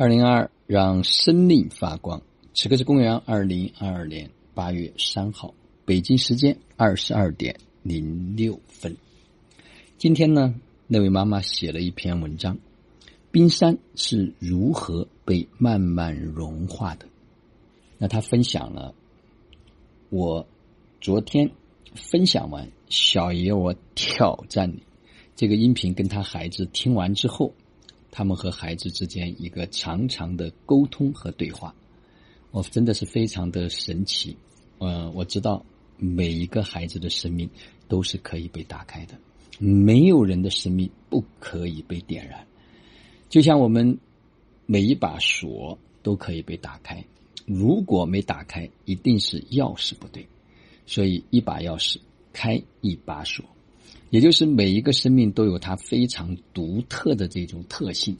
二零二二，让生命发光。此刻是公元二零二二年八月三号，北京时间二十二点零六分。今天呢，那位妈妈写了一篇文章：冰山是如何被慢慢融化的。那她分享了我昨天分享完小爷我挑战你这个音频，跟他孩子听完之后。他们和孩子之间一个长长的沟通和对话，我真的是非常的神奇。呃，我知道每一个孩子的生命都是可以被打开的，没有人的生命不可以被点燃。就像我们每一把锁都可以被打开，如果没打开，一定是钥匙不对。所以，一把钥匙开一把锁。也就是每一个生命都有它非常独特的这种特性，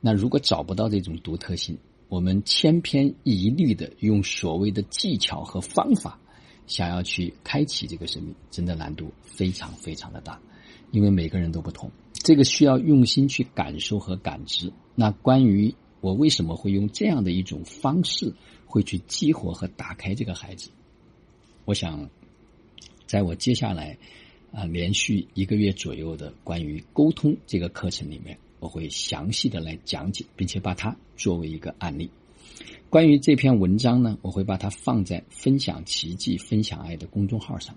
那如果找不到这种独特性，我们千篇一律的用所谓的技巧和方法，想要去开启这个生命，真的难度非常非常的大，因为每个人都不同，这个需要用心去感受和感知。那关于我为什么会用这样的一种方式，会去激活和打开这个孩子，我想，在我接下来。啊，连续一个月左右的关于沟通这个课程里面，我会详细的来讲解，并且把它作为一个案例。关于这篇文章呢，我会把它放在“分享奇迹、分享爱”的公众号上，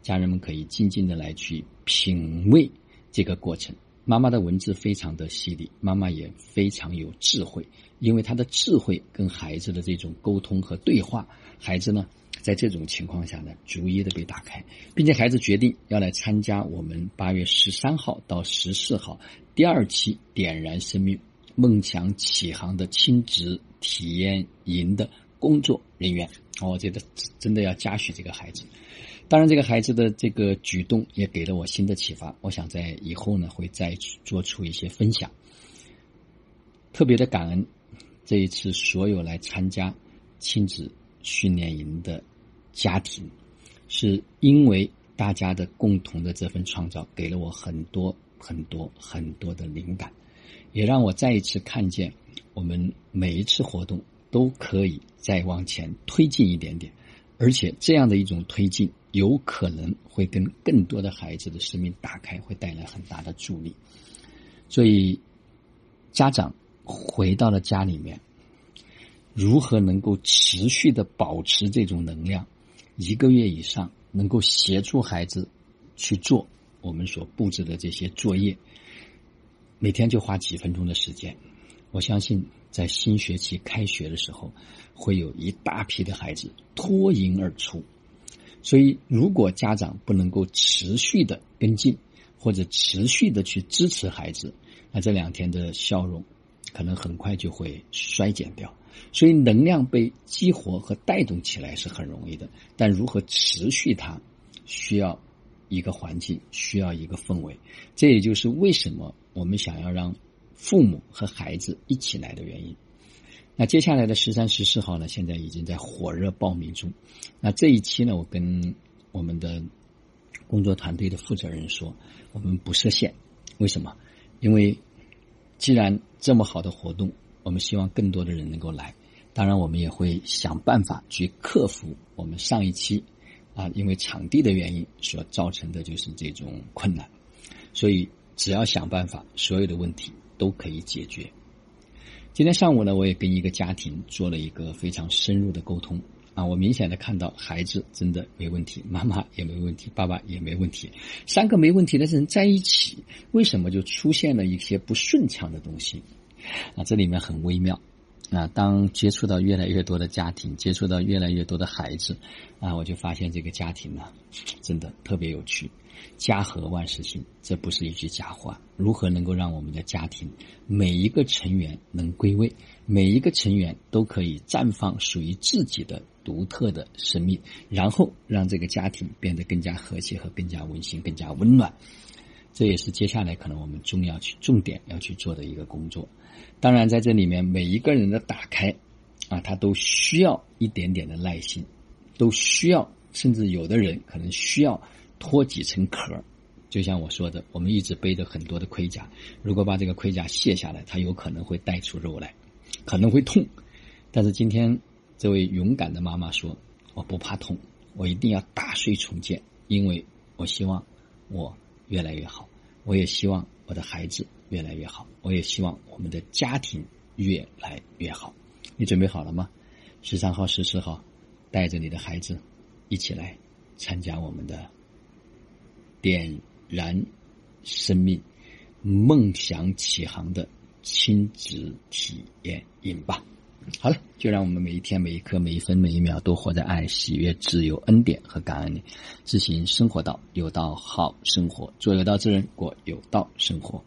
家人们可以静静的来去品味这个过程。妈妈的文字非常的犀利，妈妈也非常有智慧，因为她的智慧跟孩子的这种沟通和对话，孩子呢。在这种情况下呢，逐一的被打开，并且孩子决定要来参加我们八月十三号到十四号第二期点燃生命梦想启航的亲子体验营的工作人员。我觉得真的要嘉许这个孩子。当然，这个孩子的这个举动也给了我新的启发。我想在以后呢，会再做出一些分享。特别的感恩这一次所有来参加亲子训练营的。家庭，是因为大家的共同的这份创造，给了我很多很多很多的灵感，也让我再一次看见，我们每一次活动都可以再往前推进一点点，而且这样的一种推进，有可能会跟更多的孩子的生命打开，会带来很大的助力。所以，家长回到了家里面，如何能够持续的保持这种能量？一个月以上，能够协助孩子去做我们所布置的这些作业，每天就花几分钟的时间。我相信，在新学期开学的时候，会有一大批的孩子脱颖而出。所以，如果家长不能够持续的跟进，或者持续的去支持孩子，那这两天的笑容可能很快就会衰减掉。所以，能量被激活和带动起来是很容易的，但如何持续它，需要一个环境，需要一个氛围。这也就是为什么我们想要让父母和孩子一起来的原因。那接下来的十三、十四号呢？现在已经在火热报名中。那这一期呢，我跟我们的工作团队的负责人说，我们不设限。为什么？因为既然这么好的活动。我们希望更多的人能够来，当然我们也会想办法去克服我们上一期啊因为场地的原因所造成的就是这种困难，所以只要想办法，所有的问题都可以解决。今天上午呢，我也跟一个家庭做了一个非常深入的沟通啊，我明显的看到孩子真的没问题，妈妈也没问题，爸爸也没问题，三个没问题的人在一起，为什么就出现了一些不顺畅的东西？啊，这里面很微妙。啊，当接触到越来越多的家庭，接触到越来越多的孩子，啊，我就发现这个家庭呢，真的特别有趣。家和万事兴，这不是一句假话。如何能够让我们的家庭每一个成员能归位，每一个成员都可以绽放属于自己的独特的生命，然后让这个家庭变得更加和谐和更加温馨、更加温暖。这也是接下来可能我们重要去重点要去做的一个工作。当然，在这里面每一个人的打开，啊，他都需要一点点的耐心，都需要，甚至有的人可能需要脱几层壳。就像我说的，我们一直背着很多的盔甲，如果把这个盔甲卸下来，它有可能会带出肉来。可能会痛，但是今天这位勇敢的妈妈说：“我不怕痛，我一定要打碎重建，因为我希望我越来越好，我也希望我的孩子越来越好，我也希望我们的家庭越来越好。”你准备好了吗？十三号、十四号，带着你的孩子一起来参加我们的点燃生命梦想起航的。亲子体验营吧，好了，就让我们每一天、每一刻、每一分、每一秒都活在爱、喜悦、自由、恩典和感恩里，自行生活到有道好生活，做有道之人，过有道生活。